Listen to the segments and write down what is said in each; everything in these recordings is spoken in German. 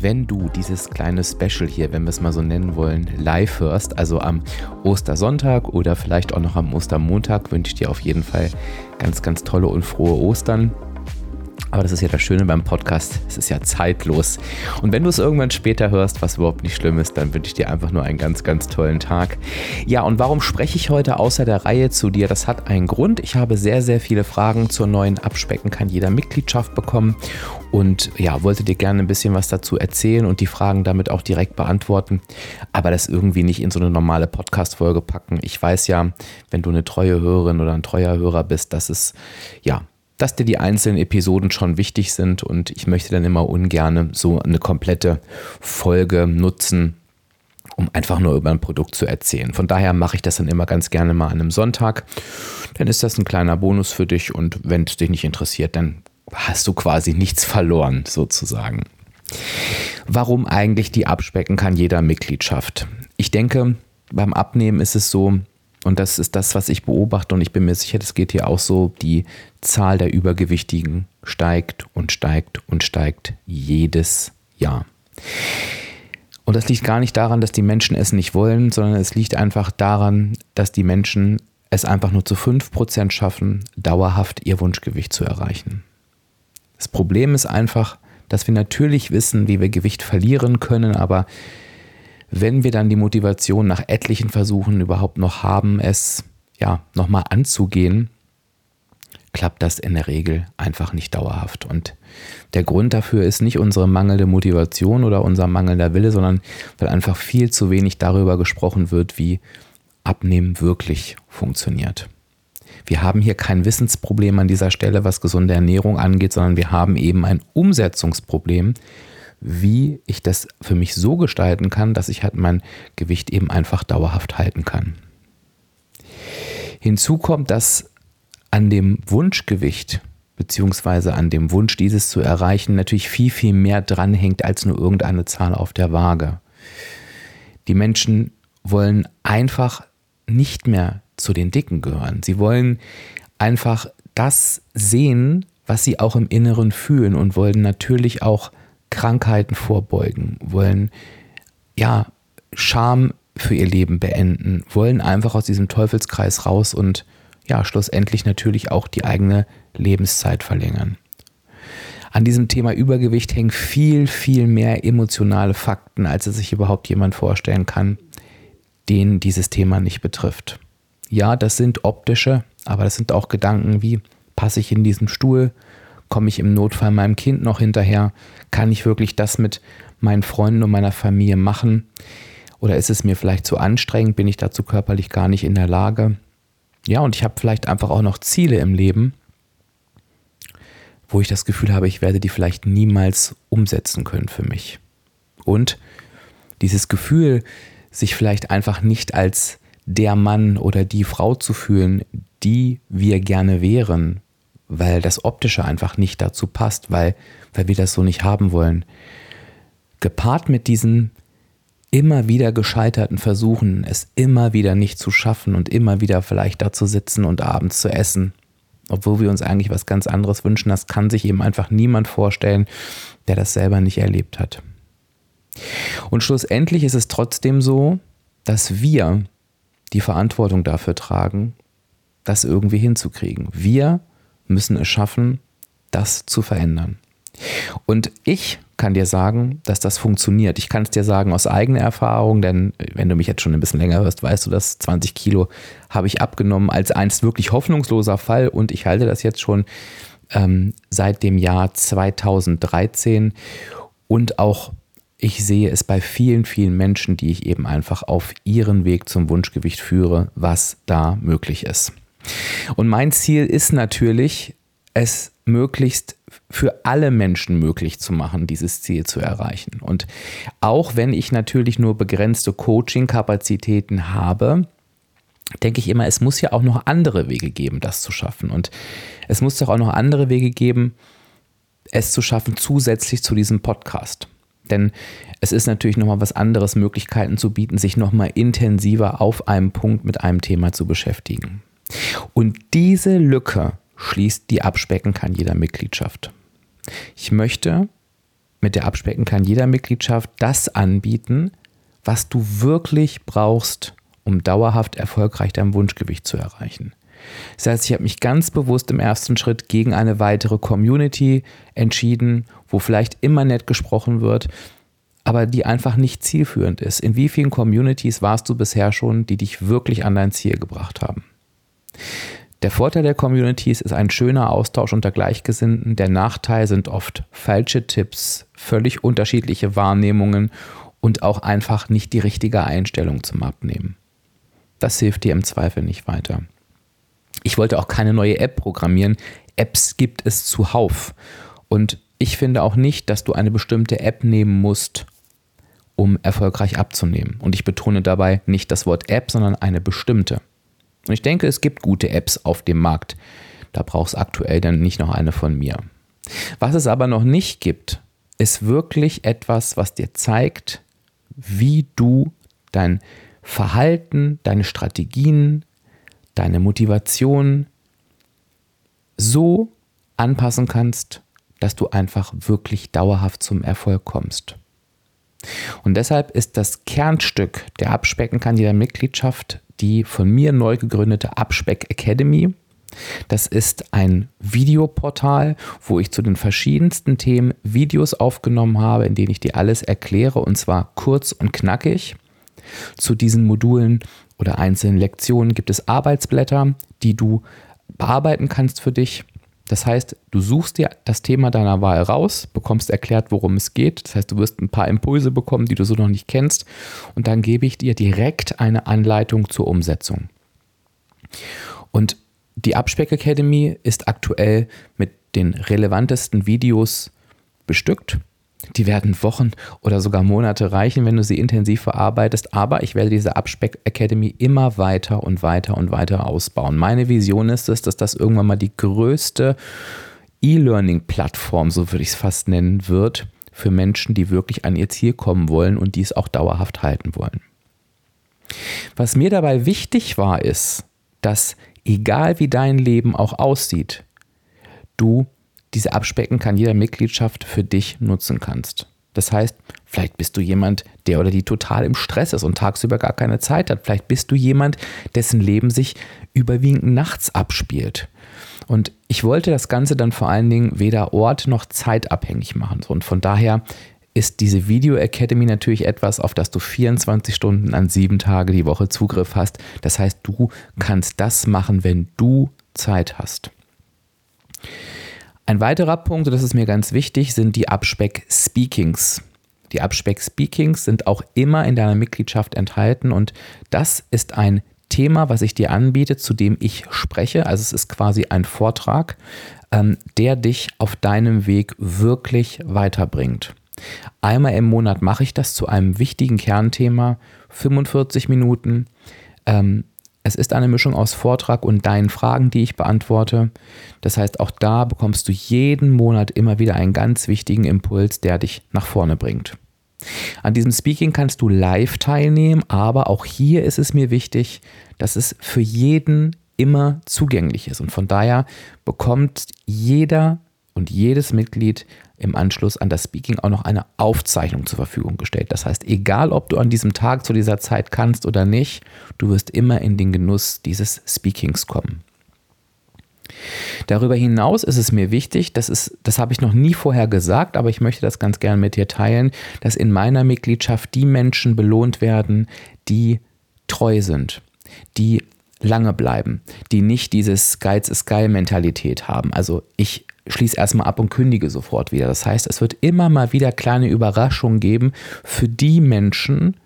wenn du dieses kleine Special hier, wenn wir es mal so nennen wollen, live hörst, also am Ostersonntag oder vielleicht auch noch am Ostermontag, wünsche ich dir auf jeden Fall ganz, ganz tolle und frohe Ostern. Aber das ist ja das Schöne beim Podcast, es ist ja zeitlos. Und wenn du es irgendwann später hörst, was überhaupt nicht schlimm ist, dann wünsche ich dir einfach nur einen ganz, ganz tollen Tag. Ja, und warum spreche ich heute außer der Reihe zu dir? Das hat einen Grund. Ich habe sehr, sehr viele Fragen zur neuen Abspecken kann jeder Mitgliedschaft bekommen und ja, wollte dir gerne ein bisschen was dazu erzählen und die Fragen damit auch direkt beantworten, aber das irgendwie nicht in so eine normale Podcast-Folge packen. Ich weiß ja, wenn du eine treue Hörerin oder ein treuer Hörer bist, dass es ja dass dir die einzelnen Episoden schon wichtig sind und ich möchte dann immer ungern so eine komplette Folge nutzen, um einfach nur über ein Produkt zu erzählen. Von daher mache ich das dann immer ganz gerne mal an einem Sonntag. Dann ist das ein kleiner Bonus für dich und wenn es dich nicht interessiert, dann hast du quasi nichts verloren sozusagen. Warum eigentlich die abspecken kann jeder Mitgliedschaft? Ich denke, beim Abnehmen ist es so, und das ist das, was ich beobachte und ich bin mir sicher, das geht hier auch so, die Zahl der Übergewichtigen steigt und steigt und steigt jedes Jahr. Und das liegt gar nicht daran, dass die Menschen es nicht wollen, sondern es liegt einfach daran, dass die Menschen es einfach nur zu 5% schaffen, dauerhaft ihr Wunschgewicht zu erreichen. Das Problem ist einfach, dass wir natürlich wissen, wie wir Gewicht verlieren können, aber wenn wir dann die Motivation nach etlichen Versuchen überhaupt noch haben, es ja nochmal anzugehen, klappt das in der Regel einfach nicht dauerhaft. Und der Grund dafür ist nicht unsere mangelnde Motivation oder unser mangelnder Wille, sondern weil einfach viel zu wenig darüber gesprochen wird, wie Abnehmen wirklich funktioniert. Wir haben hier kein Wissensproblem an dieser Stelle, was gesunde Ernährung angeht, sondern wir haben eben ein Umsetzungsproblem, wie ich das für mich so gestalten kann, dass ich halt mein Gewicht eben einfach dauerhaft halten kann. Hinzu kommt, dass an dem Wunschgewicht beziehungsweise an dem Wunsch, dieses zu erreichen, natürlich viel, viel mehr dranhängt als nur irgendeine Zahl auf der Waage. Die Menschen wollen einfach nicht mehr zu den Dicken gehören. Sie wollen einfach das sehen, was sie auch im Inneren fühlen und wollen natürlich auch Krankheiten vorbeugen, wollen ja Scham für ihr Leben beenden, wollen einfach aus diesem Teufelskreis raus und ja, schlussendlich natürlich auch die eigene Lebenszeit verlängern. An diesem Thema Übergewicht hängen viel, viel mehr emotionale Fakten, als es sich überhaupt jemand vorstellen kann, den dieses Thema nicht betrifft. Ja, das sind optische, aber das sind auch Gedanken wie, passe ich in diesen Stuhl, Komme ich im Notfall meinem Kind noch hinterher? Kann ich wirklich das mit meinen Freunden und meiner Familie machen? Oder ist es mir vielleicht zu anstrengend? Bin ich dazu körperlich gar nicht in der Lage? Ja, und ich habe vielleicht einfach auch noch Ziele im Leben, wo ich das Gefühl habe, ich werde die vielleicht niemals umsetzen können für mich. Und dieses Gefühl, sich vielleicht einfach nicht als der Mann oder die Frau zu fühlen, die wir gerne wären, weil das Optische einfach nicht dazu passt, weil, weil wir das so nicht haben wollen. Gepaart mit diesen immer wieder gescheiterten Versuchen, es immer wieder nicht zu schaffen und immer wieder vielleicht da zu sitzen und abends zu essen, obwohl wir uns eigentlich was ganz anderes wünschen, das kann sich eben einfach niemand vorstellen, der das selber nicht erlebt hat. Und schlussendlich ist es trotzdem so, dass wir die Verantwortung dafür tragen, das irgendwie hinzukriegen. Wir müssen es schaffen, das zu verändern. Und ich kann dir sagen, dass das funktioniert. Ich kann es dir sagen aus eigener Erfahrung, denn wenn du mich jetzt schon ein bisschen länger hörst, weißt du, dass 20 Kilo habe ich abgenommen als einst wirklich hoffnungsloser Fall und ich halte das jetzt schon ähm, seit dem Jahr 2013 und auch ich sehe es bei vielen, vielen Menschen, die ich eben einfach auf ihren Weg zum Wunschgewicht führe, was da möglich ist. Und mein Ziel ist natürlich, es möglichst für alle Menschen möglich zu machen, dieses Ziel zu erreichen. Und auch wenn ich natürlich nur begrenzte Coaching-Kapazitäten habe, denke ich immer, es muss ja auch noch andere Wege geben, das zu schaffen. Und es muss doch auch noch andere Wege geben, es zu schaffen, zusätzlich zu diesem Podcast. Denn es ist natürlich nochmal was anderes, Möglichkeiten zu bieten, sich nochmal intensiver auf einem Punkt mit einem Thema zu beschäftigen. Und diese Lücke schließt die Abspecken kann jeder Mitgliedschaft. Ich möchte mit der Abspecken kann jeder Mitgliedschaft das anbieten, was du wirklich brauchst, um dauerhaft erfolgreich dein Wunschgewicht zu erreichen. Das heißt, ich habe mich ganz bewusst im ersten Schritt gegen eine weitere Community entschieden, wo vielleicht immer nett gesprochen wird, aber die einfach nicht zielführend ist. In wie vielen Communities warst du bisher schon, die dich wirklich an dein Ziel gebracht haben? Der Vorteil der Communities ist ein schöner Austausch unter Gleichgesinnten. Der Nachteil sind oft falsche Tipps, völlig unterschiedliche Wahrnehmungen und auch einfach nicht die richtige Einstellung zum Abnehmen. Das hilft dir im Zweifel nicht weiter. Ich wollte auch keine neue App programmieren. Apps gibt es zuhauf. Und ich finde auch nicht, dass du eine bestimmte App nehmen musst, um erfolgreich abzunehmen. Und ich betone dabei nicht das Wort App, sondern eine bestimmte. Und ich denke, es gibt gute Apps auf dem Markt. Da brauchst du aktuell dann nicht noch eine von mir. Was es aber noch nicht gibt, ist wirklich etwas, was dir zeigt, wie du dein Verhalten, deine Strategien, deine Motivation so anpassen kannst, dass du einfach wirklich dauerhaft zum Erfolg kommst. Und deshalb ist das Kernstück der Abspecken-Kandidat-Mitgliedschaft die von mir neu gegründete Abspeck Academy. Das ist ein Videoportal, wo ich zu den verschiedensten Themen Videos aufgenommen habe, in denen ich dir alles erkläre und zwar kurz und knackig. Zu diesen Modulen oder einzelnen Lektionen gibt es Arbeitsblätter, die du bearbeiten kannst für dich. Das heißt, du suchst dir das Thema deiner Wahl raus, bekommst erklärt, worum es geht. Das heißt, du wirst ein paar Impulse bekommen, die du so noch nicht kennst. Und dann gebe ich dir direkt eine Anleitung zur Umsetzung. Und die Abspeck Academy ist aktuell mit den relevantesten Videos bestückt. Die werden Wochen oder sogar Monate reichen, wenn du sie intensiv verarbeitest. Aber ich werde diese Abspeck Academy immer weiter und weiter und weiter ausbauen. Meine Vision ist es, dass das irgendwann mal die größte E-Learning-Plattform, so würde ich es fast nennen, wird für Menschen, die wirklich an ihr Ziel kommen wollen und dies auch dauerhaft halten wollen. Was mir dabei wichtig war, ist, dass egal wie dein Leben auch aussieht, du diese Abspecken kann jeder Mitgliedschaft für dich nutzen kannst. Das heißt, vielleicht bist du jemand, der oder die total im Stress ist und tagsüber gar keine Zeit hat. Vielleicht bist du jemand, dessen Leben sich überwiegend nachts abspielt. Und ich wollte das Ganze dann vor allen Dingen weder ort noch zeitabhängig machen. Und von daher ist diese Video Academy natürlich etwas, auf das du 24 Stunden an sieben Tage die Woche Zugriff hast. Das heißt, du kannst das machen, wenn du Zeit hast. Ein weiterer Punkt, und das ist mir ganz wichtig, sind die Abspeck-Speakings. Die Abspeck-Speakings sind auch immer in deiner Mitgliedschaft enthalten und das ist ein Thema, was ich dir anbiete, zu dem ich spreche. Also es ist quasi ein Vortrag, ähm, der dich auf deinem Weg wirklich weiterbringt. Einmal im Monat mache ich das zu einem wichtigen Kernthema, 45 Minuten. Ähm, es ist eine Mischung aus Vortrag und deinen Fragen, die ich beantworte. Das heißt, auch da bekommst du jeden Monat immer wieder einen ganz wichtigen Impuls, der dich nach vorne bringt. An diesem Speaking kannst du live teilnehmen, aber auch hier ist es mir wichtig, dass es für jeden immer zugänglich ist. Und von daher bekommt jeder und jedes Mitglied im Anschluss an das Speaking auch noch eine Aufzeichnung zur Verfügung gestellt. Das heißt, egal ob du an diesem Tag zu dieser Zeit kannst oder nicht, du wirst immer in den Genuss dieses Speakings kommen. Darüber hinaus ist es mir wichtig, das, ist, das habe ich noch nie vorher gesagt, aber ich möchte das ganz gerne mit dir teilen, dass in meiner Mitgliedschaft die Menschen belohnt werden, die treu sind, die lange bleiben, die nicht dieses Geiz ist geil Mentalität haben. Also ich schließe erstmal ab und kündige sofort wieder. Das heißt, es wird immer mal wieder kleine Überraschungen geben für die Menschen,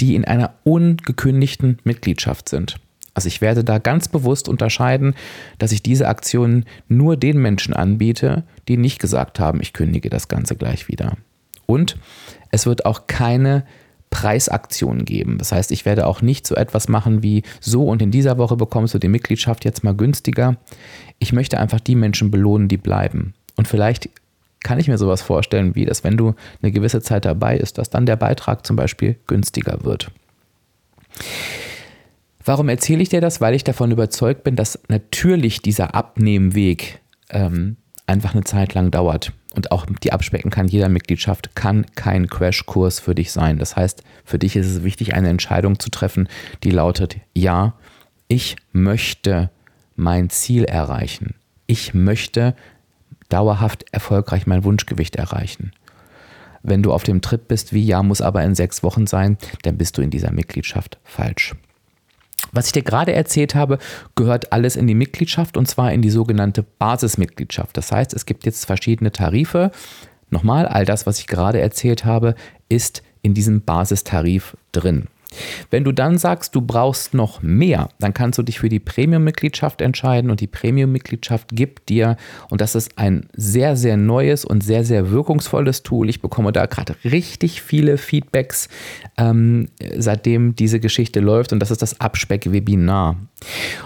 die in einer ungekündigten Mitgliedschaft sind. Also ich werde da ganz bewusst unterscheiden, dass ich diese Aktionen nur den Menschen anbiete, die nicht gesagt haben, ich kündige das Ganze gleich wieder. Und es wird auch keine Preisaktionen geben. Das heißt, ich werde auch nicht so etwas machen wie so und in dieser Woche bekommst du die Mitgliedschaft jetzt mal günstiger. Ich möchte einfach die Menschen belohnen, die bleiben. Und vielleicht kann ich mir sowas vorstellen, wie dass wenn du eine gewisse Zeit dabei ist, dass dann der Beitrag zum Beispiel günstiger wird. Warum erzähle ich dir das? Weil ich davon überzeugt bin, dass natürlich dieser Abnehmweg ähm, einfach eine Zeit lang dauert. Und auch die abspecken kann jeder Mitgliedschaft, kann kein Crashkurs für dich sein. Das heißt, für dich ist es wichtig, eine Entscheidung zu treffen, die lautet, ja, ich möchte mein Ziel erreichen. Ich möchte dauerhaft erfolgreich mein Wunschgewicht erreichen. Wenn du auf dem Trip bist, wie ja, muss aber in sechs Wochen sein, dann bist du in dieser Mitgliedschaft falsch. Was ich dir gerade erzählt habe, gehört alles in die Mitgliedschaft und zwar in die sogenannte Basismitgliedschaft. Das heißt, es gibt jetzt verschiedene Tarife. Nochmal, all das, was ich gerade erzählt habe, ist in diesem Basistarif drin. Wenn du dann sagst, du brauchst noch mehr, dann kannst du dich für die Premium-Mitgliedschaft entscheiden und die Premium-Mitgliedschaft gibt dir, und das ist ein sehr, sehr neues und sehr, sehr wirkungsvolles Tool. Ich bekomme da gerade richtig viele Feedbacks, ähm, seitdem diese Geschichte läuft, und das ist das Abspeck-Webinar.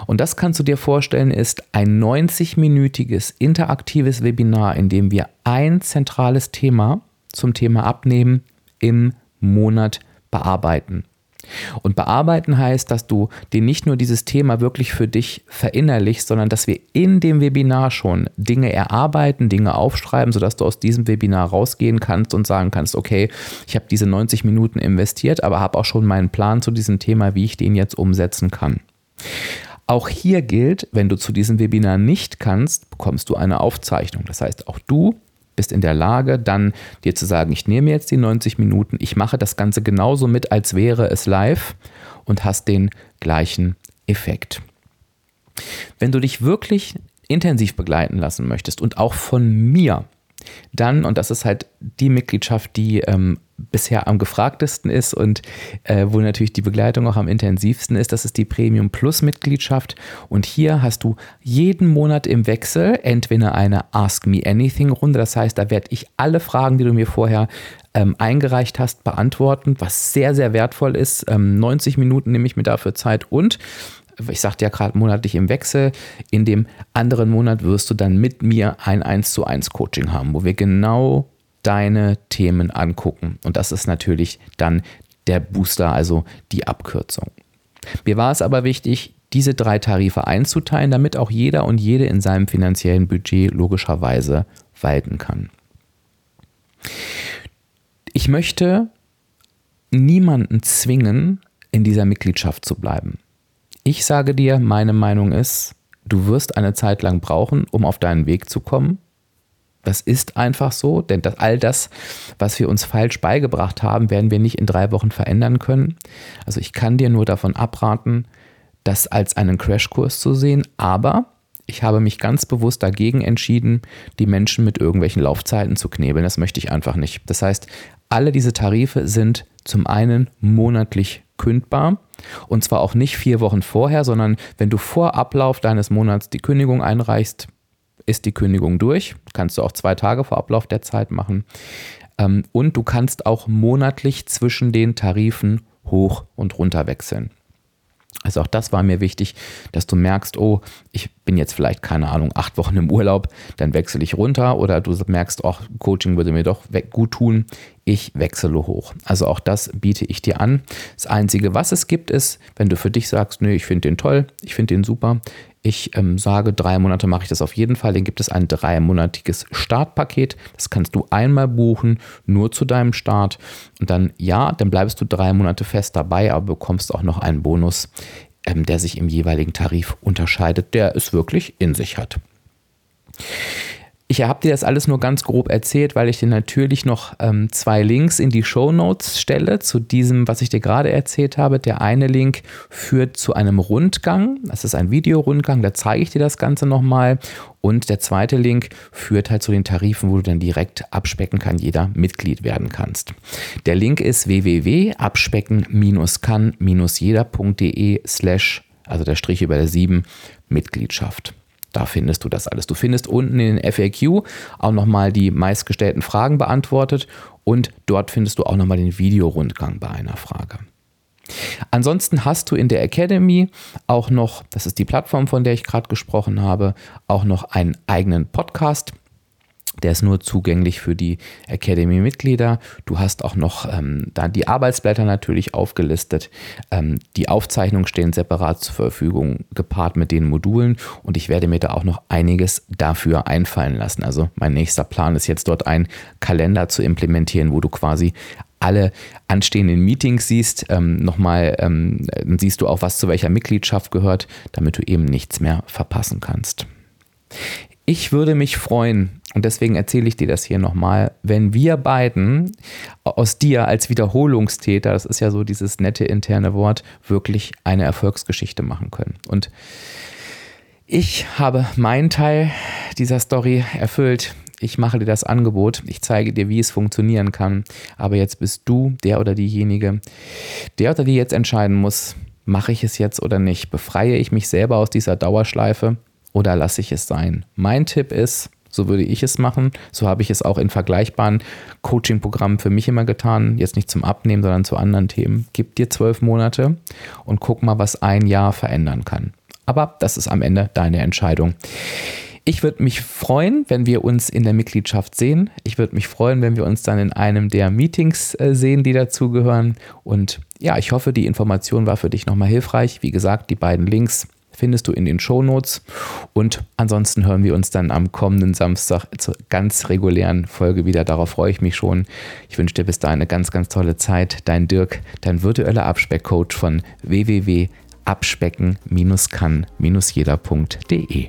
Und das kannst du dir vorstellen, ist ein 90-minütiges interaktives Webinar, in dem wir ein zentrales Thema zum Thema Abnehmen im Monat bearbeiten. Und bearbeiten heißt, dass du dir nicht nur dieses Thema wirklich für dich verinnerlichst, sondern dass wir in dem Webinar schon Dinge erarbeiten, Dinge aufschreiben, sodass du aus diesem Webinar rausgehen kannst und sagen kannst, okay, ich habe diese 90 Minuten investiert, aber habe auch schon meinen Plan zu diesem Thema, wie ich den jetzt umsetzen kann. Auch hier gilt, wenn du zu diesem Webinar nicht kannst, bekommst du eine Aufzeichnung. Das heißt, auch du bist in der Lage, dann dir zu sagen, ich nehme jetzt die 90 Minuten, ich mache das Ganze genauso mit, als wäre es live und hast den gleichen Effekt. Wenn du dich wirklich intensiv begleiten lassen möchtest und auch von mir, dann, und das ist halt die Mitgliedschaft, die ähm, bisher am gefragtesten ist und äh, wo natürlich die Begleitung auch am intensivsten ist, das ist die Premium Plus Mitgliedschaft. Und hier hast du jeden Monat im Wechsel entweder eine Ask Me Anything Runde, das heißt, da werde ich alle Fragen, die du mir vorher ähm, eingereicht hast, beantworten, was sehr, sehr wertvoll ist. Ähm, 90 Minuten nehme ich mir dafür Zeit und ich sagte ja gerade monatlich im Wechsel, in dem anderen Monat wirst du dann mit mir ein 1 zu 1 Coaching haben, wo wir genau deine Themen angucken. Und das ist natürlich dann der Booster, also die Abkürzung. Mir war es aber wichtig, diese drei Tarife einzuteilen, damit auch jeder und jede in seinem finanziellen Budget logischerweise walten kann. Ich möchte niemanden zwingen, in dieser Mitgliedschaft zu bleiben. Ich sage dir, meine Meinung ist, du wirst eine Zeit lang brauchen, um auf deinen Weg zu kommen. Das ist einfach so, denn das, all das, was wir uns falsch beigebracht haben, werden wir nicht in drei Wochen verändern können. Also ich kann dir nur davon abraten, das als einen Crashkurs zu sehen, aber ich habe mich ganz bewusst dagegen entschieden, die Menschen mit irgendwelchen Laufzeiten zu knebeln. Das möchte ich einfach nicht. Das heißt, alle diese Tarife sind zum einen monatlich kündbar und zwar auch nicht vier Wochen vorher, sondern wenn du vor Ablauf deines Monats die Kündigung einreichst, ist die Kündigung durch. Kannst du auch zwei Tage vor Ablauf der Zeit machen. Ähm, und du kannst auch monatlich zwischen den Tarifen hoch und runter wechseln. Also auch das war mir wichtig, dass du merkst, oh, ich bin jetzt vielleicht, keine Ahnung, acht Wochen im Urlaub, dann wechsle ich runter oder du merkst, auch Coaching würde mir doch gut tun, ich wechsle hoch. Also auch das biete ich dir an. Das Einzige, was es gibt, ist, wenn du für dich sagst, nö, ich finde den toll, ich finde den super, ich ähm, sage, drei Monate mache ich das auf jeden Fall. Dann gibt es ein dreimonatiges Startpaket. Das kannst du einmal buchen, nur zu deinem Start. Und dann, ja, dann bleibst du drei Monate fest dabei, aber bekommst auch noch einen Bonus, ähm, der sich im jeweiligen Tarif unterscheidet, der es wirklich in sich hat. Ich habe dir das alles nur ganz grob erzählt, weil ich dir natürlich noch ähm, zwei Links in die Show Notes stelle zu diesem, was ich dir gerade erzählt habe. Der eine Link führt zu einem Rundgang. Das ist ein Videorundgang, da zeige ich dir das Ganze nochmal. Und der zweite Link führt halt zu den Tarifen, wo du dann direkt abspecken kann, jeder Mitglied werden kannst. Der Link ist www.abspecken-kann-jeder.de slash, also der Strich über der 7, Mitgliedschaft. Da findest du das alles. Du findest unten in den FAQ auch nochmal die meistgestellten Fragen beantwortet und dort findest du auch nochmal den Videorundgang bei einer Frage. Ansonsten hast du in der Academy auch noch, das ist die Plattform, von der ich gerade gesprochen habe, auch noch einen eigenen Podcast Der ist nur zugänglich für die Academy-Mitglieder. Du hast auch noch ähm, da die Arbeitsblätter natürlich aufgelistet. Ähm, die Aufzeichnungen stehen separat zur Verfügung, gepaart mit den Modulen. Und ich werde mir da auch noch einiges dafür einfallen lassen. Also mein nächster Plan ist jetzt dort einen Kalender zu implementieren, wo du quasi alle anstehenden Meetings siehst. Ähm, nochmal, ähm, siehst du auch, was zu welcher Mitgliedschaft gehört, damit du eben nichts mehr verpassen kannst. Ich würde mich freuen, und deswegen erzähle ich dir das hier nochmal, wenn wir beiden aus dir als Wiederholungstäter, das ist ja so dieses nette interne Wort, wirklich eine Erfolgsgeschichte machen können. Und ich habe meinen Teil dieser Story erfüllt. Ich mache dir das Angebot, ich zeige dir, wie es funktionieren kann. Aber jetzt bist du der oder diejenige, der oder die jetzt entscheiden muss, mache ich es jetzt oder nicht? Befreie ich mich selber aus dieser Dauerschleife oder lasse ich es sein? Mein Tipp ist, so würde ich es machen. So habe ich es auch in vergleichbaren Coaching-Programmen für mich immer getan. Jetzt nicht zum Abnehmen, sondern zu anderen Themen. Gib dir zwölf Monate und guck mal, was ein Jahr verändern kann. Aber das ist am Ende deine Entscheidung. Ich würde mich freuen, wenn wir uns in der Mitgliedschaft sehen. Ich würde mich freuen, wenn wir uns dann in einem der Meetings äh, sehen, die dazugehören. Und ja, ich hoffe, die Information war für dich nochmal hilfreich. Wie gesagt, die beiden Links findest du in den Shownotes. Und ansonsten hören wir uns dann am kommenden Samstag zur ganz regulären Folge wieder. Darauf freue ich mich schon. Ich wünsche dir bis dahin eine ganz, ganz tolle Zeit. Dein Dirk, dein virtueller Abspeckcoach von www.abspecken-kann-jeder.de.